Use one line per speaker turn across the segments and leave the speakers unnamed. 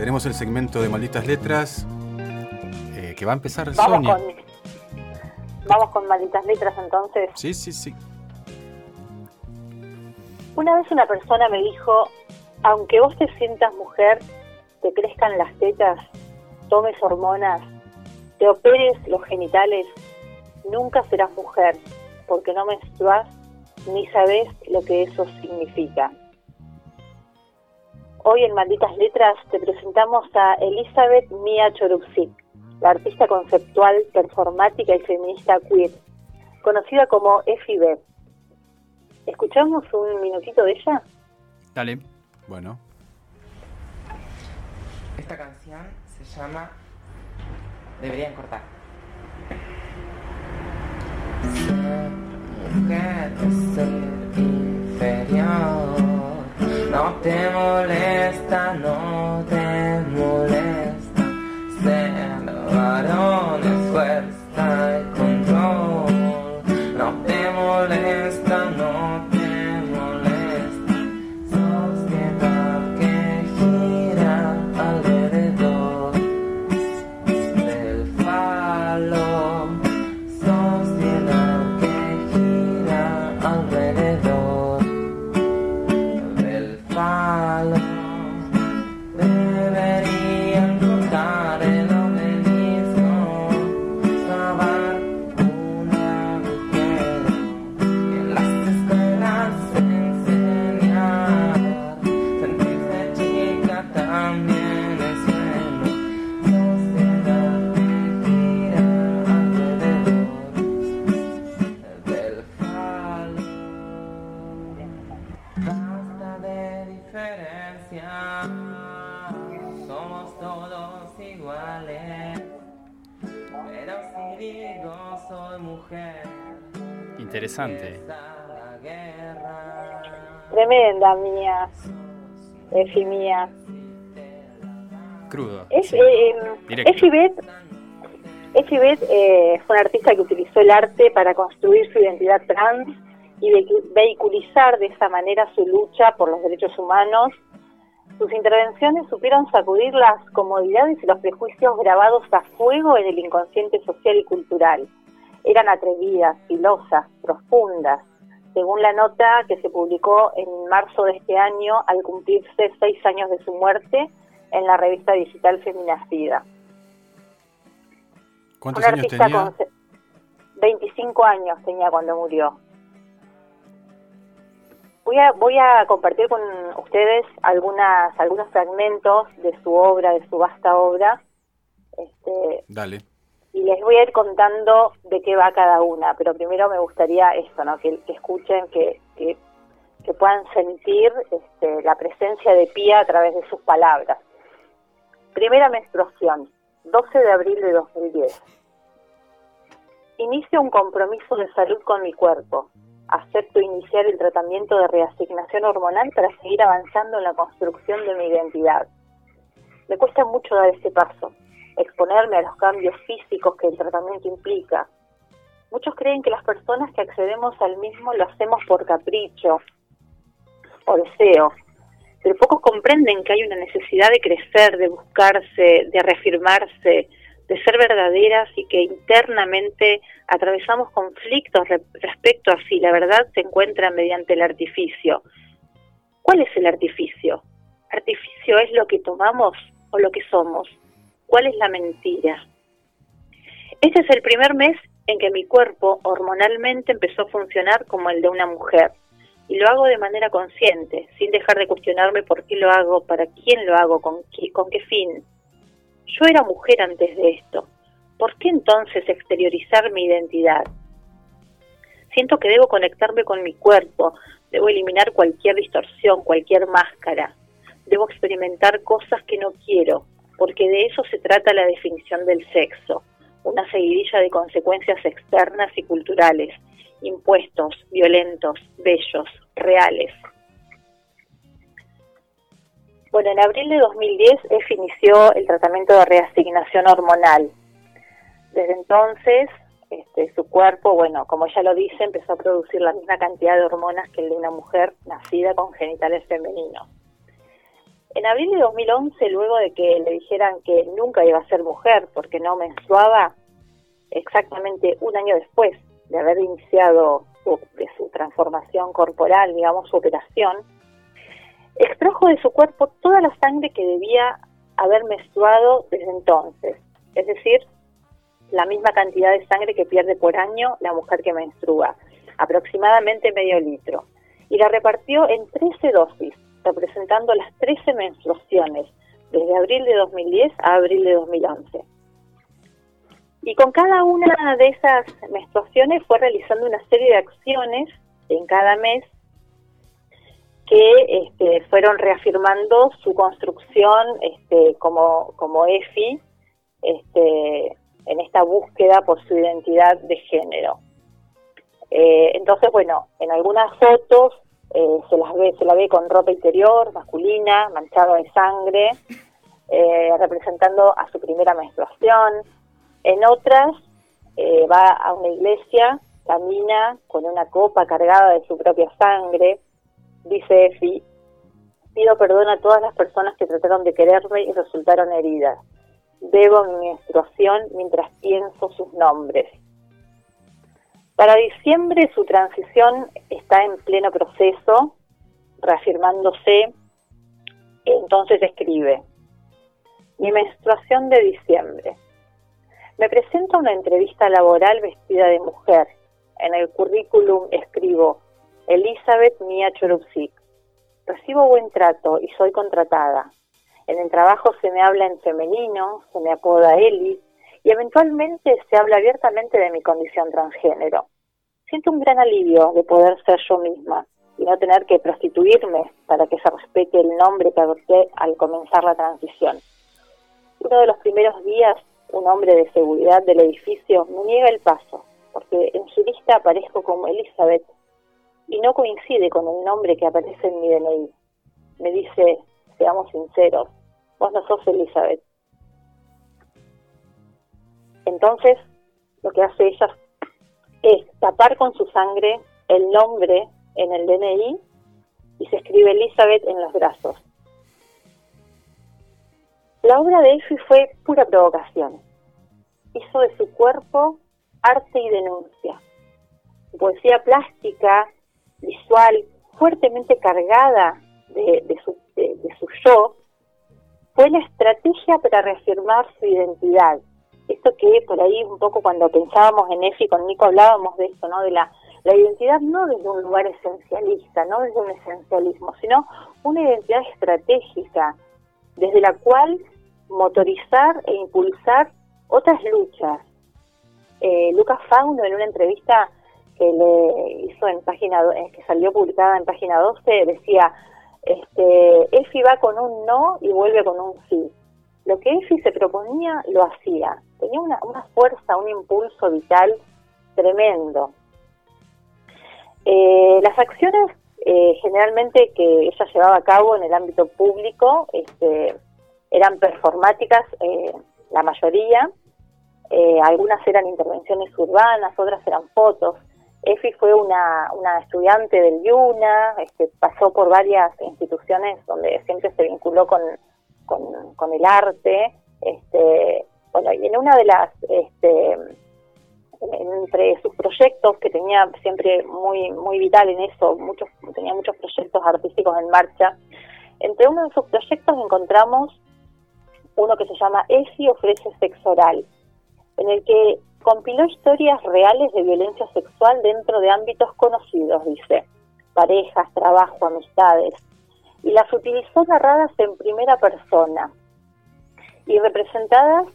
Tenemos el segmento de Malditas Letras eh, que va a empezar
Vamos
Sonia.
con, vamos con malditas letras entonces.
Sí, sí, sí.
Una vez una persona me dijo, aunque vos te sientas mujer, te crezcan las tetas, tomes hormonas, te operes los genitales, nunca serás mujer, porque no menstruas ni sabes lo que eso significa. Hoy en Malditas Letras te presentamos a Elizabeth Mia Chorupsik, la artista conceptual, performática y feminista queer, conocida como FIB. ¿Escuchamos un minutito de ella?
Dale.
Bueno,
Esta canción se llama Deberían cortar. Ser mujer es ser inferior. No te molesta, no te molesta. Ser varón es fuerza somos todos iguales. Pero si digo soy mujer,
Interesante.
Tremenda mía, Efi mía.
Crudo.
Es,
sí.
eh, Efibet, eh, fue una artista que utilizó el arte para construir su identidad trans y vehicu- vehiculizar de esa manera su lucha por los derechos humanos. Sus intervenciones supieron sacudir las comodidades y los prejuicios grabados a fuego en el inconsciente social y cultural. Eran atrevidas, filosas, profundas, según la nota que se publicó en marzo de este año al cumplirse seis años de su muerte en la revista digital Feminacida.
¿cuántos
Una
años
artista
tenía?
con se- 25 años tenía cuando murió. Voy a, voy a compartir con ustedes algunas, algunos fragmentos de su obra, de su vasta obra, este,
Dale.
y les voy a ir contando de qué va cada una, pero primero me gustaría esto, ¿no? que, que escuchen, que, que, que puedan sentir este, la presencia de Pía a través de sus palabras. Primera menstruación, 12 de abril de 2010. Inicio un compromiso de salud con mi cuerpo. Acepto iniciar el tratamiento de reasignación hormonal para seguir avanzando en la construcción de mi identidad. Me cuesta mucho dar este paso, exponerme a los cambios físicos que el tratamiento implica. Muchos creen que las personas que accedemos al mismo lo hacemos por capricho o deseo, pero pocos comprenden que hay una necesidad de crecer, de buscarse, de reafirmarse, de ser verdaderas y que internamente atravesamos conflictos re- respecto a si la verdad se encuentra mediante el artificio. ¿Cuál es el artificio? Artificio es lo que tomamos o lo que somos. ¿Cuál es la mentira? Este es el primer mes en que mi cuerpo hormonalmente empezó a funcionar como el de una mujer. Y lo hago de manera consciente, sin dejar de cuestionarme por qué lo hago, para quién lo hago, con qué, con qué fin. Yo era mujer antes de esto. ¿Por qué entonces exteriorizar mi identidad? Siento que debo conectarme con mi cuerpo, debo eliminar cualquier distorsión, cualquier máscara. Debo experimentar cosas que no quiero, porque de eso se trata la definición del sexo, una seguidilla de consecuencias externas y culturales, impuestos, violentos, bellos, reales. Bueno, en abril de 2010 EF inició el tratamiento de reasignación hormonal. Desde entonces, este, su cuerpo, bueno, como ya lo dice, empezó a producir la misma cantidad de hormonas que el de una mujer nacida con genitales femeninos. En abril de 2011, luego de que le dijeran que nunca iba a ser mujer porque no menstruaba, exactamente un año después de haber iniciado su, transformación corporal, digamos, su operación, extrajo de su cuerpo toda la sangre que debía haber menstruado desde entonces, es decir, la misma cantidad de sangre que pierde por año la mujer que menstrua, aproximadamente medio litro, y la repartió en 13 dosis, representando las 13 menstruaciones, desde abril de 2010 a abril de 2011. Y con cada una de esas menstruaciones fue realizando una serie de acciones en cada mes que este, fueron reafirmando su construcción este, como, como EFI este, en esta búsqueda por su identidad de género. Eh, entonces, bueno, en algunas fotos eh, se las ve, se la ve con ropa interior masculina, manchada de sangre, eh, representando a su primera menstruación. En otras va a una iglesia, camina con una copa cargada de su propia sangre, dice Efi, pido perdón a todas las personas que trataron de quererme y resultaron heridas. Debo mi menstruación mientras pienso sus nombres. Para diciembre su transición está en pleno proceso, reafirmándose, entonces escribe, mi menstruación de diciembre. Me presento una entrevista laboral vestida de mujer. En el currículum escribo, Elizabeth Mia Chorupsik. Recibo buen trato y soy contratada. En el trabajo se me habla en femenino, se me apoda Eli y eventualmente se habla abiertamente de mi condición transgénero. Siento un gran alivio de poder ser yo misma y no tener que prostituirme para que se respete el nombre que adopté al comenzar la transición. Uno de los primeros días, un hombre de seguridad del edificio me niega el paso, porque en su lista aparezco como Elizabeth y no coincide con el nombre que aparece en mi DNI. Me dice, seamos sinceros, vos no sos Elizabeth. Entonces, lo que hace ella es tapar con su sangre el nombre en el DNI y se escribe Elizabeth en los brazos. La obra de Effie fue pura provocación. Hizo de su cuerpo arte y denuncia. poesía plástica visual fuertemente cargada de, su, yo, fue la estrategia para reafirmar su identidad. Esto que por ahí un poco cuando pensábamos en EFI con Nico hablábamos de esto, ¿no? De la identidad no desde un lugar esencialista, no desde un esencialismo, sino una identidad estratégica desde la cual motorizar e impulsar otras luchas. Eh, Lucas Fauno en una entrevista que le hizo en página eh, que salió publicada en página 12 decía este Efi va con un no y vuelve con un sí. Lo que Efi se proponía lo hacía. Tenía una, una fuerza un impulso vital tremendo. Eh, las acciones eh, generalmente que ella llevaba a cabo en el ámbito público este, eran performáticas la mayoría algunas eran intervenciones urbanas otras eran fotos Efi fue una, una estudiante del YUNA, este, pasó por varias instituciones donde siempre se vinculó con, con, el arte. Este, bueno, y en una de las, este, entre sus proyectos, que tenía siempre muy, muy vital en eso, muchos, tenía muchos proyectos artísticos en marcha, entre uno de sus proyectos encontramos uno que se llama EFI ofrece sexo oral, en el que compiló historias reales de violencia sexual dentro de ámbitos conocidos, dice, parejas, trabajo, amistades, y las utilizó narradas en primera persona y representadas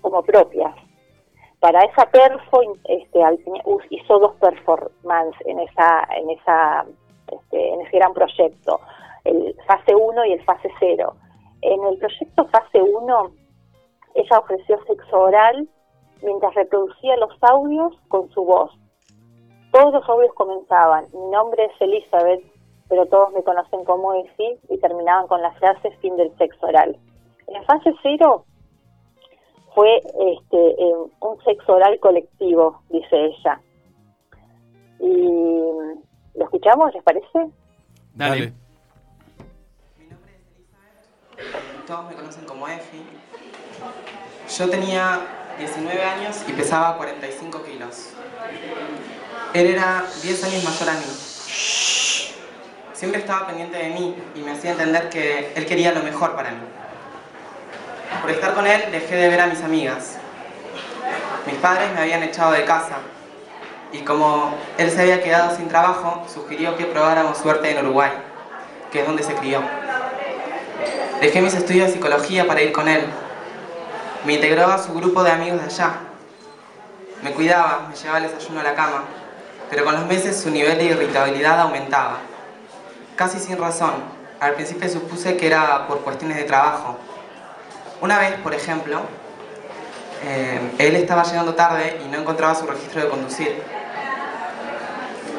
como propias. Para esa perfo este, hizo dos performances en esa, en esa, este, en ese gran proyecto, el fase 1 y el fase 0. En el proyecto fase 1 ella ofreció sexo oral mientras reproducía los audios con su voz. Todos los audios comenzaban, mi nombre es Elizabeth, pero todos me conocen como Efi, y terminaban con la frase fin del sexo oral. En la fase cero fue este, un sexo oral colectivo, dice ella. Y lo escuchamos, ¿les parece?
Dale.
Todos me conocen como Efi. Yo tenía 19 años y pesaba 45 kilos. Él era 10 años mayor a mí. Siempre estaba pendiente de mí y me hacía entender que él quería lo mejor para mí. Por estar con él dejé de ver a mis amigas. Mis padres me habían echado de casa y como él se había quedado sin trabajo, sugirió que probáramos suerte en Uruguay, que es donde se crió. Dejé mis estudios de psicología para ir con él. Me integró a su grupo de amigos de allá. Me cuidaba, me llevaba el desayuno a la cama, pero con los meses su nivel de irritabilidad aumentaba. Casi sin razón. Al principio supuse que era por cuestiones de trabajo. Una vez, por ejemplo, eh, él estaba llegando tarde y no encontraba su registro de conducir.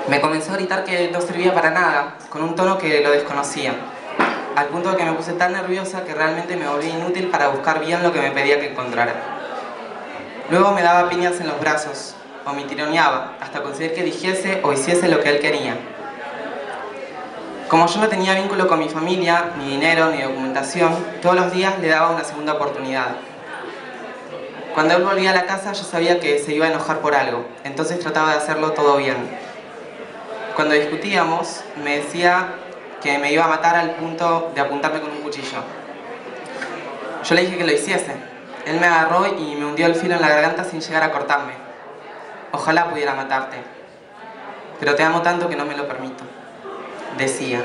Me comenzó a gritar que no servía para nada, con un tono que lo desconocía, al punto de que me puse tan nerviosa que realmente me volví inútil para buscar bien lo que me pedía que encontrara. Luego me daba piñas en los brazos, o me tironeaba, hasta conseguir que dijese o hiciese lo que él quería. Como yo no tenía vínculo con mi familia, ni dinero, ni documentación, todos los días le daba una segunda oportunidad. Cuando él volvía a la casa yo sabía que se iba a enojar por algo, entonces trataba de hacerlo todo bien. Cuando discutíamos, me decía que me iba a matar al punto de apuntarme con un cuchillo. Yo le dije que lo hiciese. Él me agarró y me hundió el filo en la garganta sin llegar a cortarme. Ojalá pudiera matarte, pero te amo tanto que no me lo permito, decía.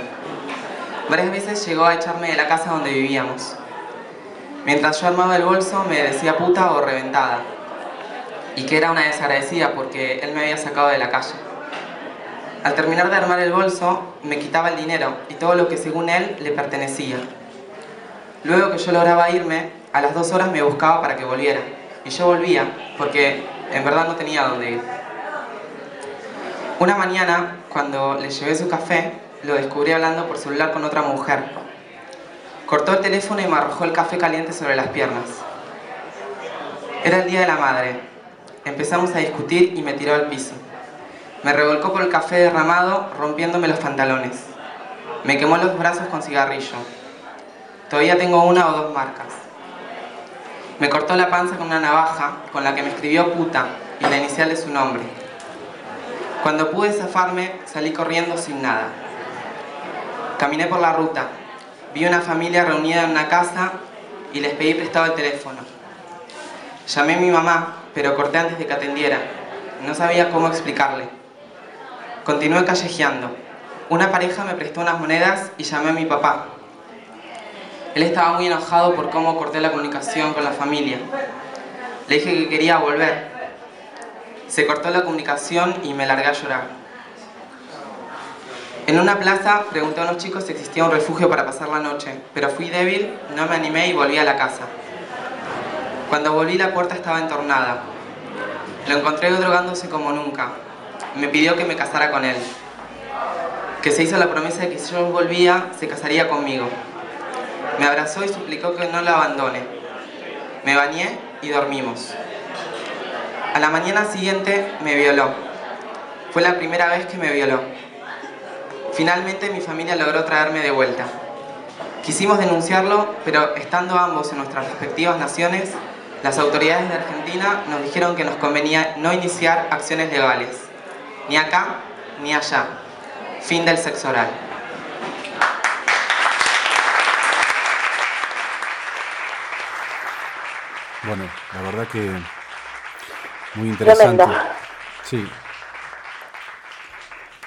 Varias veces llegó a echarme de la casa donde vivíamos. Mientras yo armaba el bolso me decía puta o reventada, y que era una desagradecida porque él me había sacado de la calle. Al terminar de armar el bolso, me quitaba el dinero y todo lo que según él le pertenecía. Luego que yo lograba irme, a las dos horas me buscaba para que volviera. Y yo volvía, porque en verdad no tenía dónde ir. Una mañana, cuando le llevé su café, lo descubrí hablando por celular con otra mujer. Cortó el teléfono y me arrojó el café caliente sobre las piernas. Era el día de la madre. Empezamos a discutir y me tiró al piso. Me revolcó por el café derramado, rompiéndome los pantalones. Me quemó los brazos con cigarrillo. Todavía tengo una o dos marcas. Me cortó la panza con una navaja con la que me escribió puta y la inicial de su nombre. Cuando pude zafarme, salí corriendo sin nada. Caminé por la ruta. Vi una familia reunida en una casa y les pedí prestado el teléfono. Llamé a mi mamá, pero corté antes de que atendiera. No sabía cómo explicarle. Continué callejeando. Una pareja me prestó unas monedas y llamé a mi papá. Él estaba muy enojado por cómo corté la comunicación con la familia. Le dije que quería volver. Se cortó la comunicación y me largué a llorar. En una plaza pregunté a unos chicos si existía un refugio para pasar la noche, pero fui débil, no me animé y volví a la casa. Cuando volví la puerta estaba entornada. Lo encontré drogándose como nunca. Me pidió que me casara con él. Que se hizo la promesa de que si yo volvía, se casaría conmigo. Me abrazó y suplicó que no la abandone. Me bañé y dormimos. A la mañana siguiente me violó. Fue la primera vez que me violó. Finalmente mi familia logró traerme de vuelta. Quisimos denunciarlo, pero estando ambos en nuestras respectivas naciones, las autoridades de Argentina nos dijeron que nos convenía no iniciar acciones legales, ni acá ni allá. Fin del sexo oral.
Bueno, la verdad que muy interesante.
Tremendo.
Sí,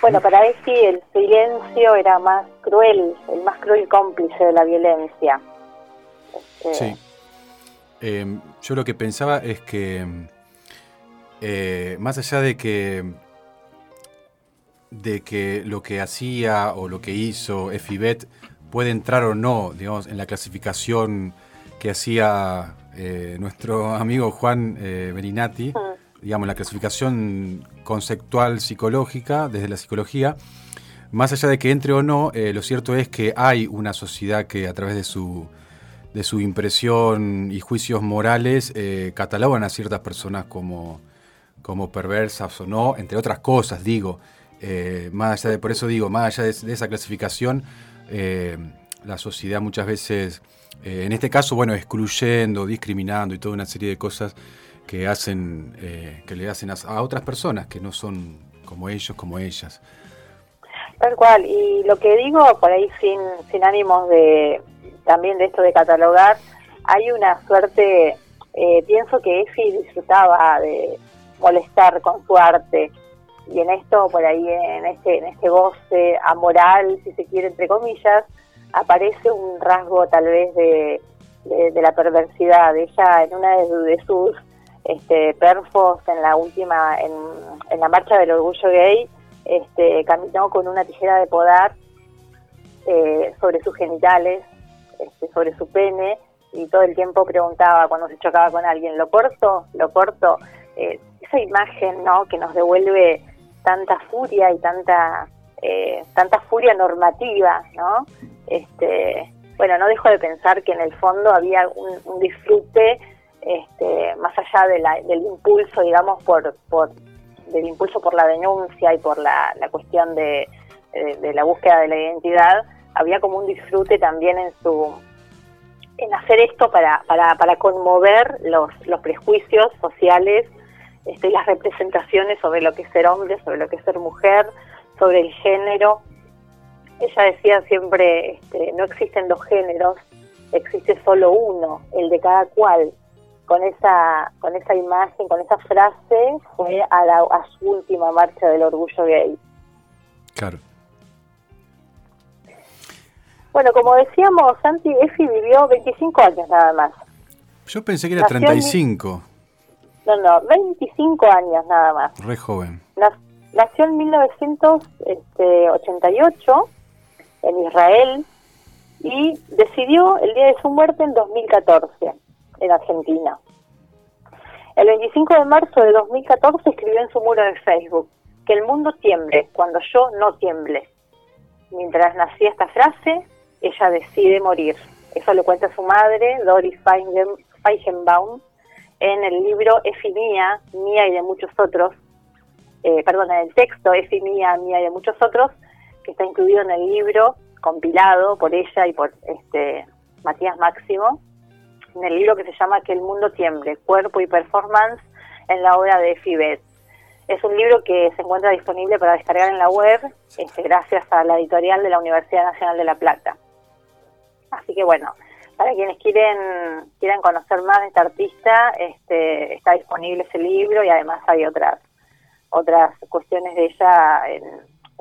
Bueno, para Esi el silencio era más cruel, el más cruel cómplice de la violencia. Este,
sí. Eh, yo lo que pensaba es que eh, más allá de que de que lo que hacía o lo que hizo Efibet puede entrar o no, digamos, en la clasificación que hacía eh, nuestro amigo Juan eh, Beninati,
Mm.
digamos, la clasificación conceptual psicológica, desde la psicología, más allá de que entre o no, eh, lo cierto es que hay una sociedad que a través de su, de su impresión y juicios morales eh, catalogan a ciertas personas como, como perversas o no, entre otras cosas, digo. Eh, más allá de, por eso digo, más allá de, esa clasificación, eh, la sociedad muchas veces, eh, en este caso, bueno, excluyendo, discriminando y toda una serie de cosas que hacen, eh, que le hacen a, otras personas que no son como ellos, como ellas.
Tal cual, y lo que digo por ahí sin, sin ánimos de también de esto de catalogar, hay una suerte, pienso que Efi disfrutaba de molestar con su arte, y en esto, por ahí, en este, en este goce amoral, si se quiere, entre comillas, aparece un rasgo tal vez de, de, la perversidad. Ella, en una de, sus este, perfos, en la última, en, en, la marcha del orgullo gay, este, caminó con una tijera de podar eh, sobre sus genitales, este, sobre su pene, y todo el tiempo preguntaba cuando se chocaba con alguien, ¿lo corto? ¿Lo corto? Eh, esa imagen, ¿no?, que nos devuelve tanta furia y tanta eh, tanta furia normativa, ¿no? Este, bueno, no dejo de pensar que en el fondo había un, disfrute este, más allá del impulso, digamos, por, por del impulso por la denuncia y por la, cuestión de, la búsqueda de la identidad, había como un disfrute también en su en hacer esto para, para, para conmover los, los prejuicios sociales este, las representaciones sobre lo que es ser hombre, sobre lo que es ser mujer, sobre el género. Ella decía siempre, este, no existen dos géneros, existe solo uno, el de cada cual. Con esa, con esa imagen, con esa frase, fue a, la, a su última marcha del orgullo gay.
Claro.
Bueno, como decíamos, Santi Efi vivió 25 años nada más.
Yo pensé que era 35.
No, no, 25 años nada más.
Re joven.
Nació en 1988 en Israel y decidió el día de su muerte en 2014 en Argentina. El 25 de marzo de 2014 escribió en su muro de Facebook que el mundo tiemble cuando yo no tiemble. Mientras nacía esta frase, ella decide morir. Eso lo cuenta su madre, Doris Feigenbaum, en el libro Efi Mía, Mía y de muchos otros, eh, perdón, en el texto Efi Mía, Mía y de muchos otros, que está incluido en el libro, compilado por ella y por este Matías Máximo, en el libro que se llama Que el mundo tiemble, cuerpo y performance en la obra de Efi Bet. Es un libro que se encuentra disponible para descargar en la web, este, gracias a la editorial de la Universidad Nacional de La Plata. Así que bueno, para quienes quieren quieran conocer más de esta artista, este, está disponible ese libro y además hay otras otras cuestiones de ella en,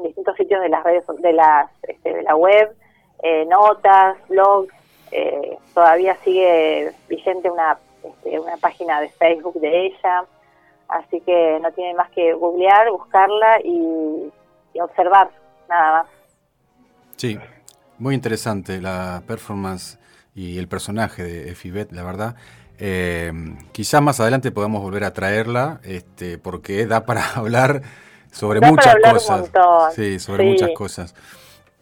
distintos sitios de las redes de las este, de la web, eh, notas, blogs. Eh, todavía sigue vigente una este, una página de Facebook de ella, así que no tiene más que googlear, buscarla y, y observar nada más.
Sí, muy interesante la performance y el personaje de Efibet, la verdad. Eh, quizás más adelante podamos volver a traerla, este, porque da para hablar sobre muchas cosas. Sí, sobre muchas cosas.